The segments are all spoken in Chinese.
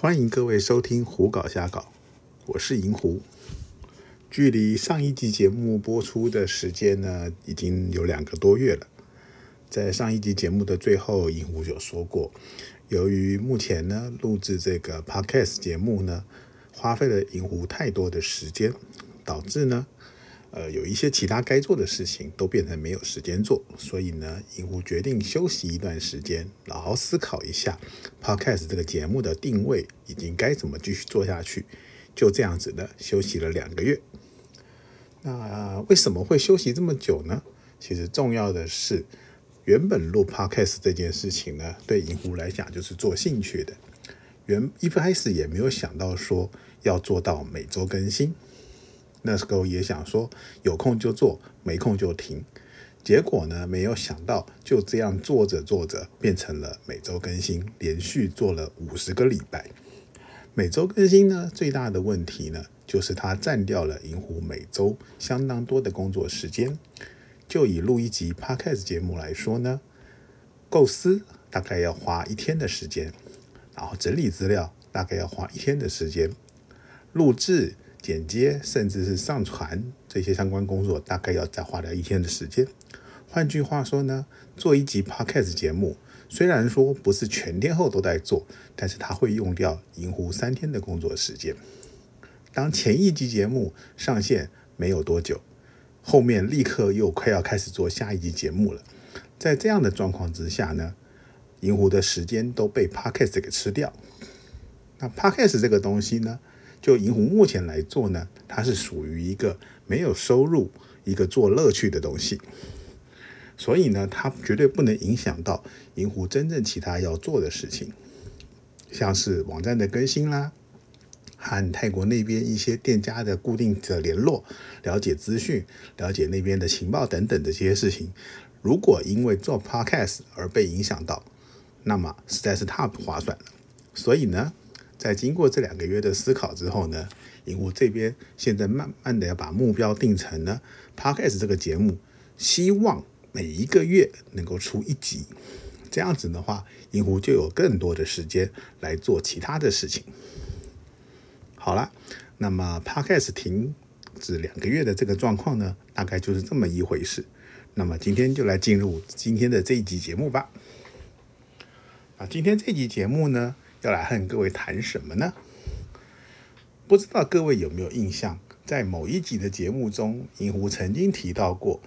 欢迎各位收听《胡搞瞎搞》，我是银狐。距离上一集节目播出的时间呢，已经有两个多月了。在上一集节目的最后，银狐有说过，由于目前呢录制这个 podcast 节目呢，花费了银狐太多的时间，导致呢。呃，有一些其他该做的事情都变成没有时间做，所以呢，银狐决定休息一段时间，好好思考一下 Podcast 这个节目的定位以及该怎么继续做下去。就这样子的休息了两个月。那为什么会休息这么久呢？其实重要的是，原本录 Podcast 这件事情呢，对银狐来讲就是做兴趣的，原一开始也没有想到说要做到每周更新。那时候也想说有空就做，没空就停。结果呢，没有想到就这样做着做着，变成了每周更新，连续做了五十个礼拜。每周更新呢，最大的问题呢，就是它占掉了银狐每周相当多的工作时间。就以录一集 Podcast 节目来说呢，构思大概要花一天的时间，然后整理资料大概要花一天的时间，录制。剪接甚至是上传这些相关工作，大概要再花掉一天的时间。换句话说呢，做一集 podcast 节目，虽然说不是全天候都在做，但是它会用掉银湖三天的工作时间。当前一集节目上线没有多久，后面立刻又快要开始做下一集节目了。在这样的状况之下呢，银湖的时间都被 podcast 给吃掉。那 podcast 这个东西呢？就银狐目前来做呢，它是属于一个没有收入、一个做乐趣的东西，所以呢，它绝对不能影响到银狐真正其他要做的事情，像是网站的更新啦，和泰国那边一些店家的固定的联络、了解资讯、了解那边的情报等等的这些事情。如果因为做 podcast 而被影响到，那么实在是太不划算了。所以呢。在经过这两个月的思考之后呢，银狐这边现在慢慢的要把目标定成呢，Podcast 这个节目，希望每一个月能够出一集，这样子的话，银狐就有更多的时间来做其他的事情。好了，那么 Podcast 停止两个月的这个状况呢，大概就是这么一回事。那么今天就来进入今天的这一集节目吧。啊，今天这集节目呢。要来和各位谈什么呢？不知道各位有没有印象，在某一集的节目中，银狐曾经提到过，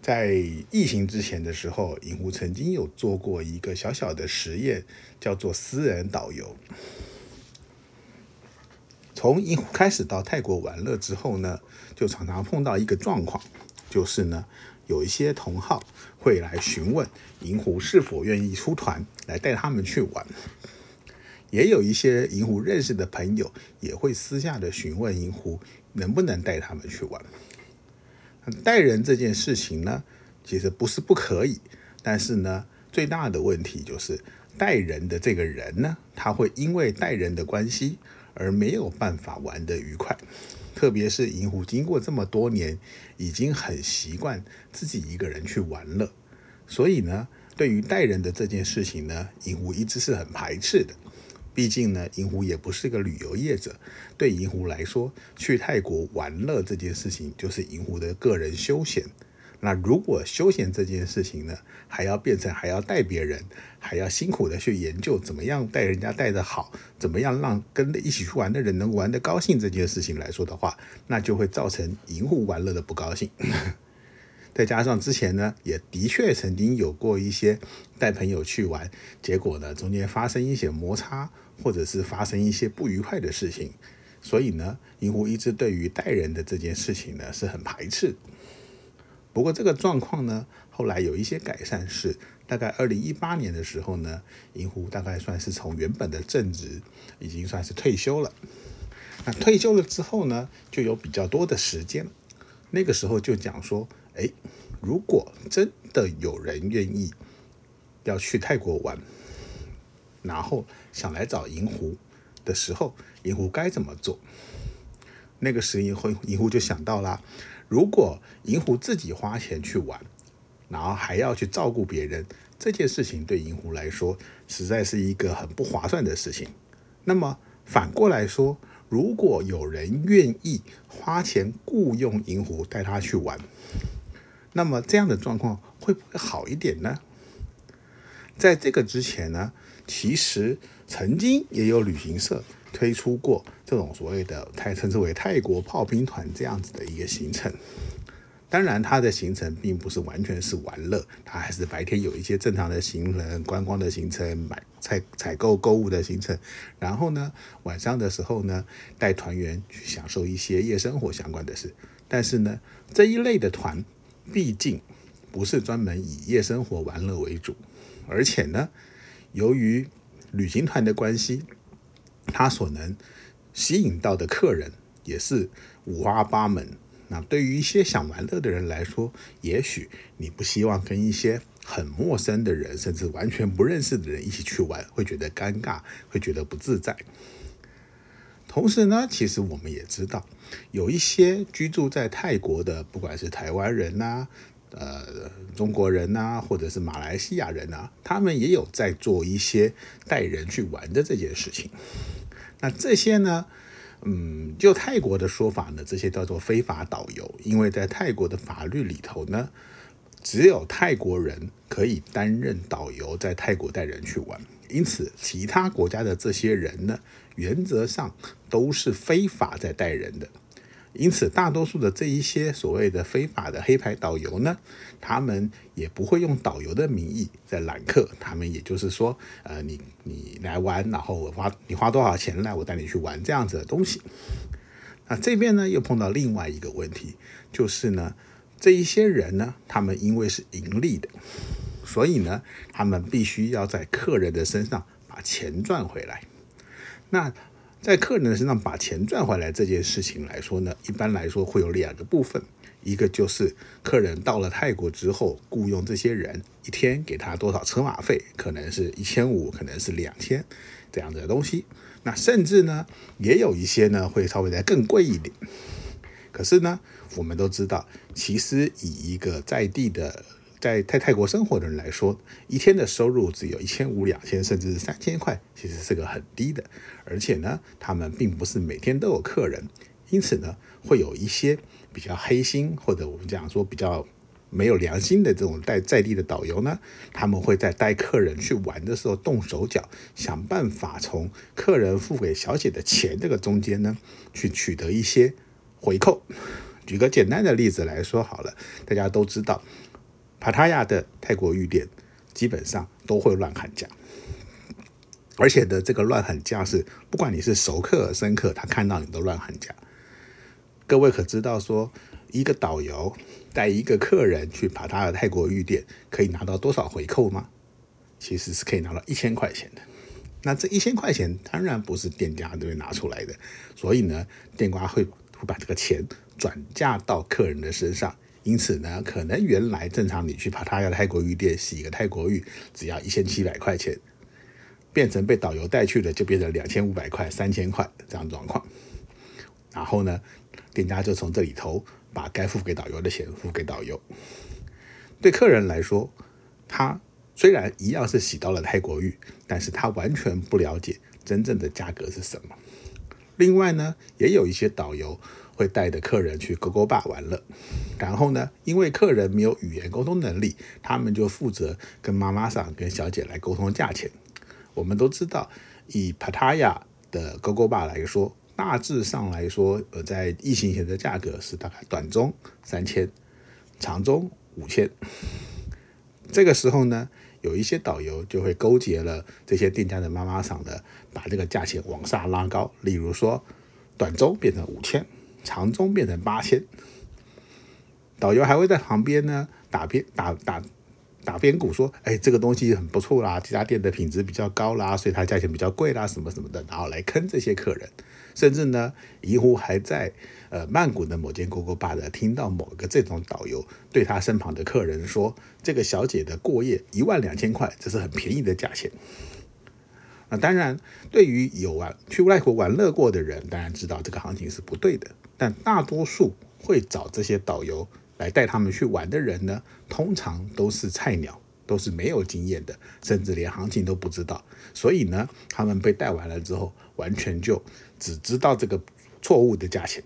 在疫情之前的时候，银狐曾经有做过一个小小的实验，叫做私人导游。从银狐开始到泰国玩乐之后呢，就常常碰到一个状况，就是呢，有一些同好会来询问银狐是否愿意出团来带他们去玩。也有一些银狐认识的朋友也会私下的询问银狐能不能带他们去玩。带人这件事情呢，其实不是不可以，但是呢，最大的问题就是带人的这个人呢，他会因为带人的关系而没有办法玩得愉快。特别是银狐经过这么多年，已经很习惯自己一个人去玩了，所以呢，对于带人的这件事情呢，银狐一直是很排斥的。毕竟呢，银狐也不是个旅游业者，对银狐来说，去泰国玩乐这件事情就是银狐的个人休闲。那如果休闲这件事情呢，还要变成还要带别人，还要辛苦的去研究怎么样带人家带的好，怎么样让跟一起去玩的人能玩得高兴这件事情来说的话，那就会造成银狐玩乐的不高兴。再加上之前呢，也的确曾经有过一些带朋友去玩，结果呢中间发生一些摩擦，或者是发生一些不愉快的事情，所以呢，银狐一直对于带人的这件事情呢是很排斥。不过这个状况呢，后来有一些改善，是大概二零一八年的时候呢，银狐大概算是从原本的正职已经算是退休了。那退休了之后呢，就有比较多的时间，那个时候就讲说。哎，如果真的有人愿意要去泰国玩，然后想来找银狐的时候，银狐该怎么做？那个时银狐银狐就想到了，如果银狐自己花钱去玩，然后还要去照顾别人，这件事情对银狐来说实在是一个很不划算的事情。那么反过来说，如果有人愿意花钱雇佣银狐带他去玩，那么这样的状况会不会好一点呢？在这个之前呢，其实曾经也有旅行社推出过这种所谓的泰称之为泰国炮兵团这样子的一个行程。当然，它的行程并不是完全是玩乐，它还是白天有一些正常的行程、观光的行程、买采采购购物的行程。然后呢，晚上的时候呢，带团员去享受一些夜生活相关的事。但是呢，这一类的团毕竟不是专门以夜生活玩乐为主，而且呢，由于旅行团的关系，他所能吸引到的客人也是五花八门。那对于一些想玩乐的人来说，也许你不希望跟一些很陌生的人，甚至完全不认识的人一起去玩，会觉得尴尬，会觉得不自在。同时呢，其实我们也知道，有一些居住在泰国的，不管是台湾人呐、呃中国人呐，或者是马来西亚人呐，他们也有在做一些带人去玩的这件事情。那这些呢？嗯，就泰国的说法呢，这些叫做非法导游，因为在泰国的法律里头呢，只有泰国人可以担任导游，在泰国带人去玩，因此其他国家的这些人呢，原则上都是非法在带人的。因此，大多数的这一些所谓的非法的黑牌导游呢，他们也不会用导游的名义在揽客。他们也就是说，呃，你你来玩，然后我花你花多少钱来，我带你去玩这样子的东西。那这边呢，又碰到另外一个问题，就是呢，这一些人呢，他们因为是盈利的，所以呢，他们必须要在客人的身上把钱赚回来。那在客人的身上把钱赚回来这件事情来说呢，一般来说会有两个部分，一个就是客人到了泰国之后，雇佣这些人一天给他多少车马费，可能是一千五，可能是两千这样子的东西。那甚至呢，也有一些呢会稍微再更贵一点。可是呢，我们都知道，其实以一个在地的。在在泰国生活的人来说，一天的收入只有一千五、两千，甚至是三千块，其实是个很低的。而且呢，他们并不是每天都有客人，因此呢，会有一些比较黑心或者我们讲说比较没有良心的这种带在地的导游呢，他们会在带客人去玩的时候动手脚，想办法从客人付给小姐的钱这个中间呢，去取得一些回扣。举个简单的例子来说好了，大家都知道。帕塔亚的泰国浴店基本上都会乱喊价，而且的这个乱喊价是，不管你是熟客、生客，他看到你都乱喊价。各位可知道说，一个导游带一个客人去帕塔亚泰国浴店，可以拿到多少回扣吗？其实是可以拿到一千块钱的。那这一千块钱当然不是店家这边拿出来的，所以呢，店家会会把这个钱转嫁到客人的身上。因此呢，可能原来正常你去帕塔亚泰国浴店洗一个泰国浴只要一千七百块钱，变成被导游带去的就变成两千五百块、三千块这样状况。然后呢，店家就从这里头把该付给导游的钱付给导游。对客人来说，他虽然一样是洗到了泰国浴，但是他完全不了解真正的价格是什么。另外呢，也有一些导游。会带着客人去勾勾坝玩乐，然后呢，因为客人没有语言沟通能力，他们就负责跟妈妈桑、跟小姐来沟通价钱。我们都知道，以 Pattaya 的勾勾坝来说，大致上来说，呃，在疫情前的价格是大概短中三千，长中五千。这个时候呢，有一些导游就会勾结了这些店家的妈妈桑的，把这个价钱往上拉高，例如说短中变成五千。长中变成八千，导游还会在旁边呢打边打打打边鼓说：“哎，这个东西很不错啦，这家店的品质比较高啦，所以它价钱比较贵啦，什么什么的。”然后来坑这些客人，甚至呢，银狐还在呃曼谷的某间勾勾吧的听到某个这种导游对他身旁的客人说：“这个小姐的过夜一万两千块，这是很便宜的价钱。”那当然，对于有玩去外国玩乐过的人，当然知道这个行情是不对的。但大多数会找这些导游来带他们去玩的人呢，通常都是菜鸟，都是没有经验的，甚至连行情都不知道。所以呢，他们被带完了之后，完全就只知道这个错误的价钱。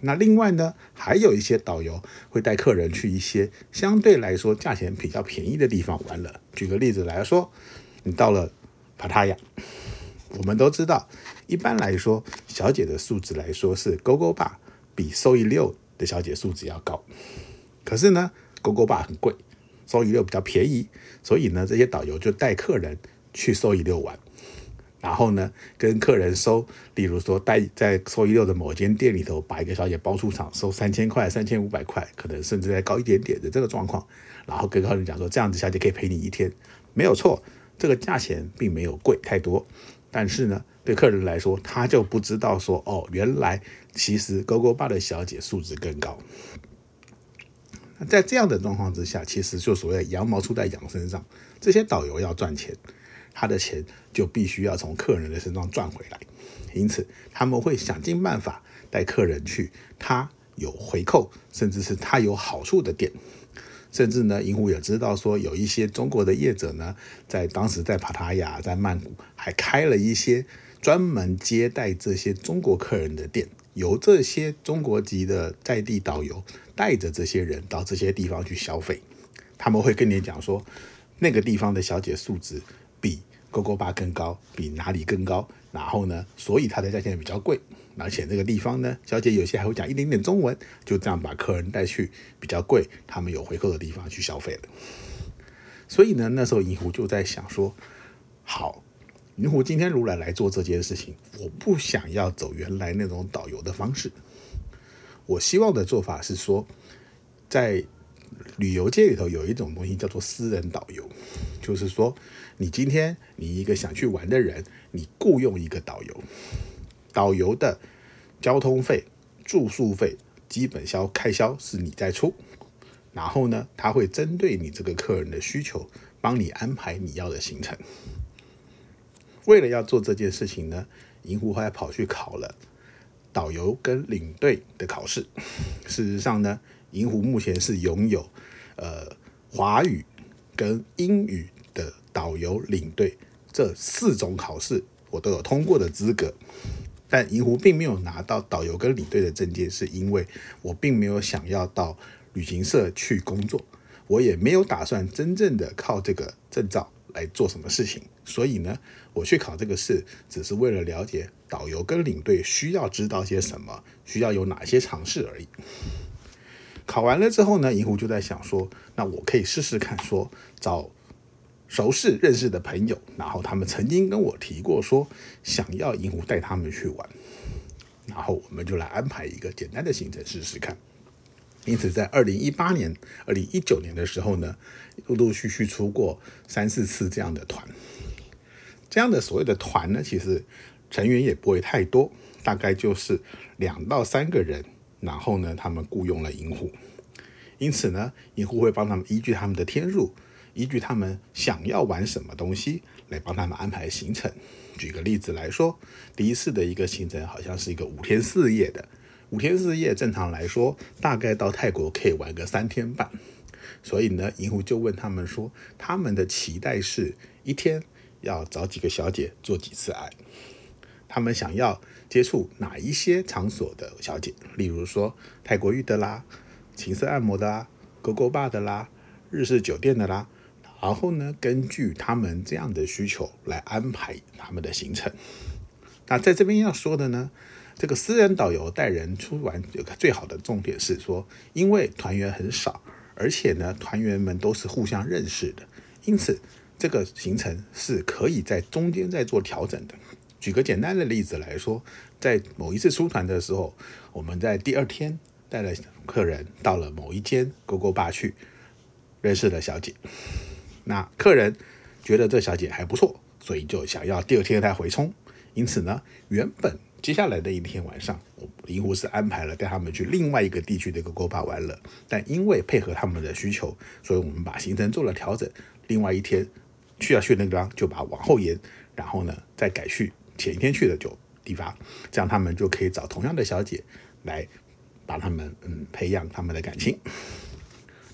那另外呢，还有一些导游会带客人去一些相对来说价钱比较便宜的地方玩了。举个例子来说，你到了帕塔亚，我们都知道，一般来说，小姐的素质来说是勾勾坝比收益六的小姐素质要高。可是呢，勾勾坝很贵，收益六比较便宜，所以呢，这些导游就带客人去收益六玩。然后呢，跟客人收，例如说带在收一六的某间店里头，把一个小姐包出场，收三千块、三千五百块，可能甚至再高一点点的这个状况。然后跟客人讲说，这样子小姐可以陪你一天，没有错，这个价钱并没有贵太多。但是呢，对客人来说，他就不知道说，哦，原来其实勾勾爸的小姐素质更高。在这样的状况之下，其实就所谓羊毛出在羊身上，这些导游要赚钱。他的钱就必须要从客人的身上赚回来，因此他们会想尽办法带客人去他有回扣，甚至是他有好处的店。甚至呢，银狐也知道说，有一些中国的业者呢，在当时在帕塔亚、在曼谷还开了一些专门接待这些中国客人的店，由这些中国籍的在地导游带着这些人到这些地方去消费。他们会跟你讲说，那个地方的小姐素质。比勾勾巴更高，比哪里更高？然后呢，所以它的价钱比较贵。而且那个地方呢，小姐有些还会讲一点点中文，就这样把客人带去比较贵、他们有回扣的地方去消费了。所以呢，那时候银狐就在想说：好，如果今天如来来做这件事情，我不想要走原来那种导游的方式。我希望的做法是说，在旅游界里头有一种东西叫做私人导游，就是说，你今天你一个想去玩的人，你雇佣一个导游，导游的交通费、住宿费、基本销开销是你在出，然后呢，他会针对你这个客人的需求，帮你安排你要的行程。为了要做这件事情呢，银狐还跑去考了导游跟领队的考试。事实上呢。银狐目前是拥有，呃，华语跟英语的导游领队这四种考试，我都有通过的资格。但银狐并没有拿到导游跟领队的证件，是因为我并没有想要到旅行社去工作，我也没有打算真正的靠这个证照来做什么事情。所以呢，我去考这个试，只是为了了解导游跟领队需要知道些什么，需要有哪些尝试而已。考完了之后呢，银狐就在想说，那我可以试试看，说找熟识认识的朋友，然后他们曾经跟我提过说，想要银狐带他们去玩，然后我们就来安排一个简单的行程试试看。因此，在二零一八年、二零一九年的时候呢，陆陆续续出过三四次这样的团。这样的所谓的团呢，其实成员也不会太多，大概就是两到三个人。然后呢，他们雇佣了银狐，因此呢，银狐会帮他们依据他们的天数，依据他们想要玩什么东西来帮他们安排行程。举个例子来说，第一次的一个行程好像是一个五天四夜的，五天四夜正常来说大概到泰国可以玩个三天半，所以呢，银狐就问他们说，他们的期待是一天要找几个小姐做几次爱，他们想要。接触哪一些场所的小姐，例如说泰国浴的啦、情色按摩的啦、勾勾吧的啦、日式酒店的啦，然后呢，根据他们这样的需求来安排他们的行程。那在这边要说的呢，这个私人导游带人出玩有个最好的重点是说，因为团员很少，而且呢，团员们都是互相认识的，因此这个行程是可以在中间再做调整的。举个简单的例子来说，在某一次出团的时候，我们在第二天带了客人到了某一间勾勾吧去认识了小姐。那客人觉得这小姐还不错，所以就想要第二天再回冲。因此呢，原本接下来的一天晚上，我银狐是安排了带他们去另外一个地区的勾勾吧玩了。但因为配合他们的需求，所以我们把行程做了调整。另外一天去要去那个地方，就把往后延，然后呢再改去。前一天去的就地方，这样他们就可以找同样的小姐来把他们嗯培养他们的感情。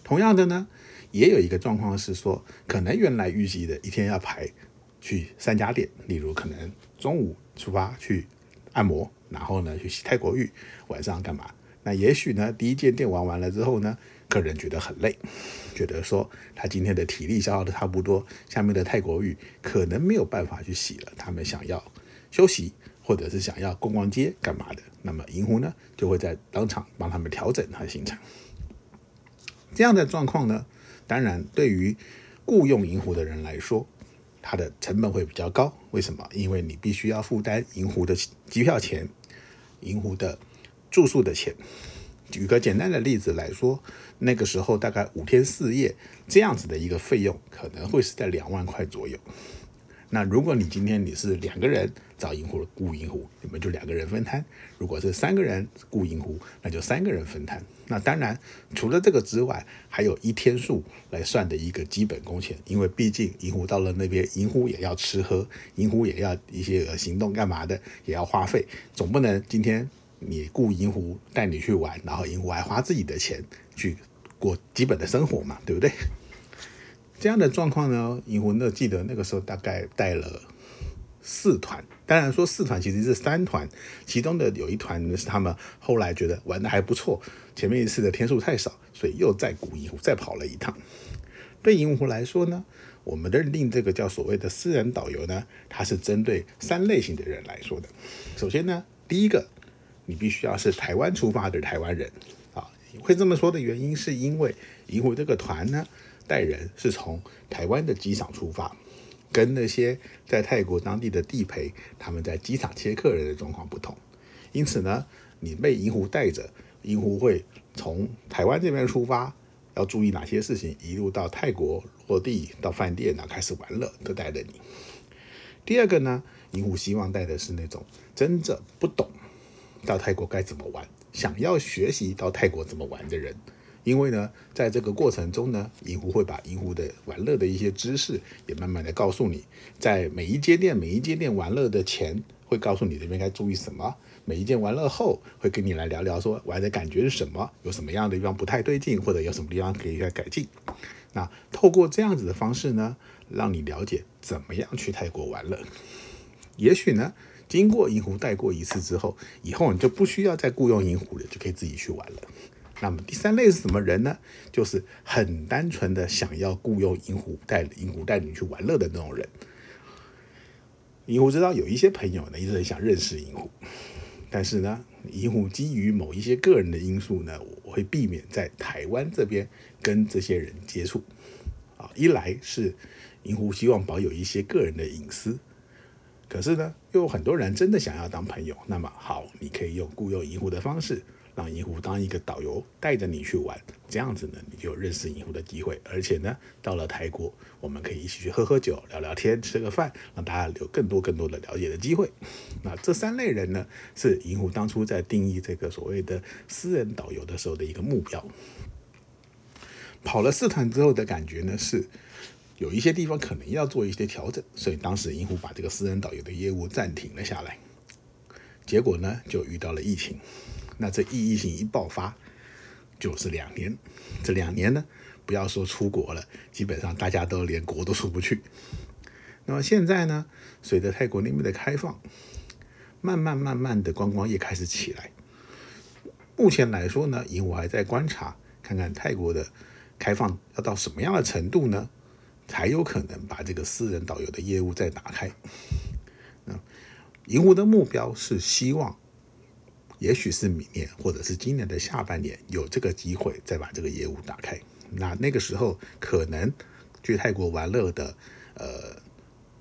同样的呢，也有一个状况是说，可能原来预计的一天要排去三家店，例如可能中午出发去按摩，然后呢去洗泰国浴，晚上干嘛？那也许呢，第一间店玩完了之后呢，客人觉得很累，觉得说他今天的体力消耗的差不多，下面的泰国浴可能没有办法去洗了，他们想要休息，或者是想要逛逛街干嘛的，那么银湖呢就会在当场帮他们调整他的行程。这样的状况呢，当然对于雇佣银湖的人来说，它的成本会比较高。为什么？因为你必须要负担银湖的机票钱，银湖的住宿的钱。举个简单的例子来说，那个时候大概五天四夜这样子的一个费用，可能会是在两万块左右。那如果你今天你是两个人找银湖雇银湖，你们就两个人分摊；如果是三个人雇银湖，那就三个人分摊。那当然，除了这个之外，还有一天数来算的一个基本工钱，因为毕竟银湖到了那边，银湖也要吃喝，银湖也要一些行动干嘛的，也要花费，总不能今天你雇银湖带你去玩，然后银湖还花自己的钱去过基本的生活嘛，对不对？这样的状况呢，银魂呢记得那个时候大概带了四团，当然说四团其实是三团，其中的有一团是他们后来觉得玩的还不错，前面一次的天数太少，所以又在古银湖再跑了一趟。对银湖来说呢，我们认定这个叫所谓的私人导游呢，它是针对三类型的人来说的。首先呢，第一个，你必须要是台湾出发的台湾人，会这么说的原因是因为银狐这个团呢。带人是从台湾的机场出发，跟那些在泰国当地的地陪他们在机场接客人的状况不同。因此呢，你被银狐带着，银狐会从台湾这边出发，要注意哪些事情，一路到泰国落地到饭店呢，开始玩乐，都带着你。第二个呢，银狐希望带的是那种真正不懂到泰国该怎么玩，想要学习到泰国怎么玩的人。因为呢，在这个过程中呢，银湖会把银湖的玩乐的一些知识也慢慢的告诉你，在每一间店每一间店玩乐的前，会告诉你这边该注意什么；每一间玩乐后，会跟你来聊聊说玩的感觉是什么，有什么样的地方不太对劲，或者有什么地方可以再改进。那透过这样子的方式呢，让你了解怎么样去泰国玩乐。也许呢，经过银狐带过一次之后，以后你就不需要再雇佣银狐了，就可以自己去玩了。那么第三类是什么人呢？就是很单纯的想要雇佣银狐带银狐带你去玩乐的那种人。银狐知道有一些朋友呢一直很想认识银狐，但是呢，银狐基于某一些个人的因素呢，我会避免在台湾这边跟这些人接触。啊，一来是银狐希望保有一些个人的隐私，可是呢，又有很多人真的想要当朋友。那么好，你可以用雇佣银狐的方式。让银狐当一个导游，带着你去玩，这样子呢，你就有认识银狐的机会。而且呢，到了泰国，我们可以一起去喝喝酒、聊聊天、吃个饭，让大家有更多更多的了解的机会。那这三类人呢，是银狐当初在定义这个所谓的私人导游的时候的一个目标。跑了四团之后的感觉呢，是有一些地方可能要做一些调整，所以当时银狐把这个私人导游的业务暂停了下来。结果呢，就遇到了疫情。那这疫情一爆发，就是两年。这两年呢，不要说出国了，基本上大家都连国都出不去。那么现在呢，随着泰国那边的开放，慢慢慢慢的观光业开始起来。目前来说呢，因为我还在观察，看看泰国的开放要到什么样的程度呢，才有可能把这个私人导游的业务再打开。那银湖的目标是希望。也许是明年，或者是今年的下半年，有这个机会再把这个业务打开。那那个时候，可能去泰国玩乐的，呃，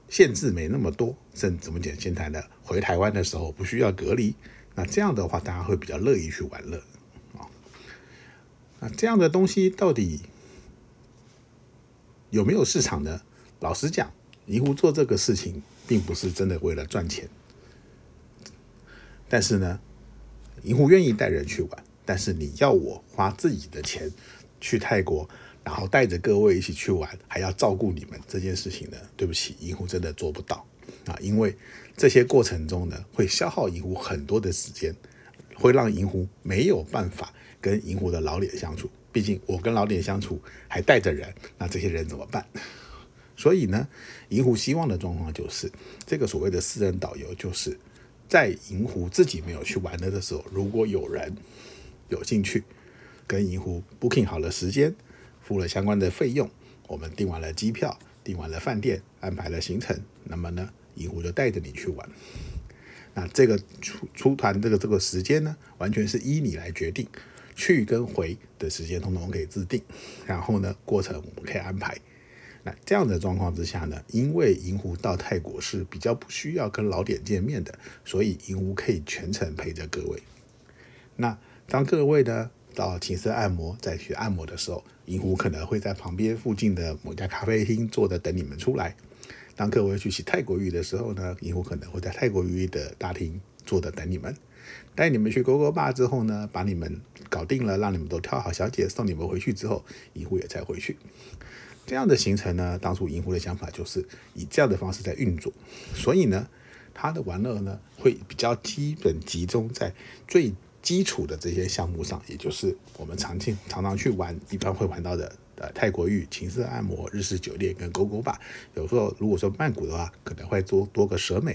限制没那么多。甚怎么讲？现在呢，回台湾的时候不需要隔离。那这样的话，大家会比较乐意去玩乐啊。那这样的东西到底有没有市场呢？老实讲，银湖做这个事情，并不是真的为了赚钱。但是呢？银狐愿意带人去玩，但是你要我花自己的钱去泰国，然后带着各位一起去玩，还要照顾你们这件事情呢？对不起，银狐真的做不到啊！因为这些过程中呢，会消耗银狐很多的时间，会让银狐没有办法跟银狐的老脸相处。毕竟我跟老点相处还带着人，那这些人怎么办？所以呢，银湖希望的状况就是这个所谓的私人导游，就是在银湖自己没有去玩的的时候，如果有人有兴趣跟银湖 booking 好了时间，付了相关的费用，我们订完了机票，订完了饭店，安排了行程，那么呢，银湖就带着你去玩。那这个出出团这个这个时间呢，完全是依你来决定，去跟回的时间通通可以自定，然后呢，过程我们可以安排。那这样的状况之下呢，因为银湖到泰国是比较不需要跟老点见面的，所以银湖可以全程陪着各位。那当各位呢到寝室按摩再去按摩的时候，银湖可能会在旁边附近的某家咖啡厅坐着等你们出来。当各位去洗泰国浴的时候呢，银湖可能会在泰国浴的大厅坐着等你们，带你们去勾勾坝之后呢，把你们搞定了，让你们都挑好小姐送你们回去之后，银湖也才回去。这样的行程呢，当初银湖的想法就是以这样的方式在运作，所以呢，它的玩乐呢会比较基本集中在最基础的这些项目上，也就是我们常见常常去玩，一般会玩到的。呃，泰国浴、情色按摩、日式酒店跟勾勾吧。有时候如果说曼谷的话，可能会多多个蛇美；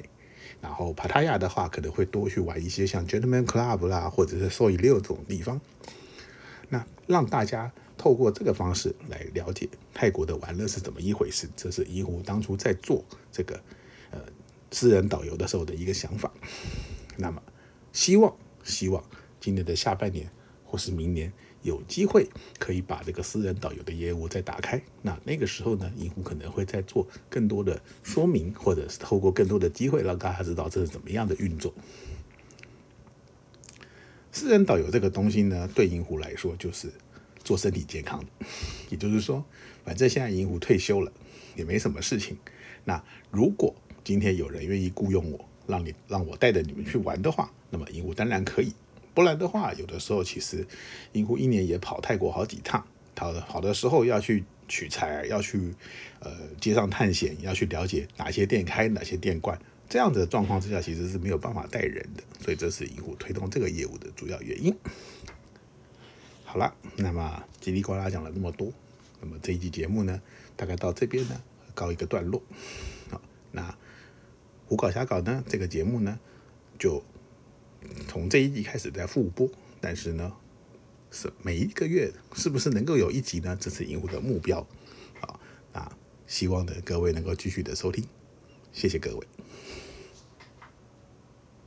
然后帕塔亚的话，可能会多去玩一些像 Gentleman Club 啦，或者是 Soy 六这种地方。那让大家透过这个方式来了解泰国的玩乐是怎么一回事，这是怡湖当初在做这个呃私人导游的时候的一个想法。那么，希望希望今年的下半年或是明年。有机会可以把这个私人导游的业务再打开，那那个时候呢，银狐可能会再做更多的说明，或者是透过更多的机会让大家知道这是怎么样的运作。私人导游这个东西呢，对银狐来说就是做身体健康的，也就是说，反正现在银狐退休了，也没什么事情。那如果今天有人愿意雇佣我，让你让我带着你们去玩的话，那么银狐当然可以。不然的话，有的时候其实银湖一年也跑泰国好几趟，跑的跑的时候要去取材，要去呃街上探险，要去了解哪些店开，哪些店关，这样子的状况之下，其实是没有办法带人的，所以这是银湖推动这个业务的主要原因。好了，那么叽里呱啦讲了那么多，那么这一集节目呢，大概到这边呢告一个段落。好，那胡搞瞎搞呢，这个节目呢就。从这一季开始在复播，但是呢，是每一个月是不是能够有一集呢？这是银湖的目标，啊，那希望的各位能够继续的收听，谢谢各位。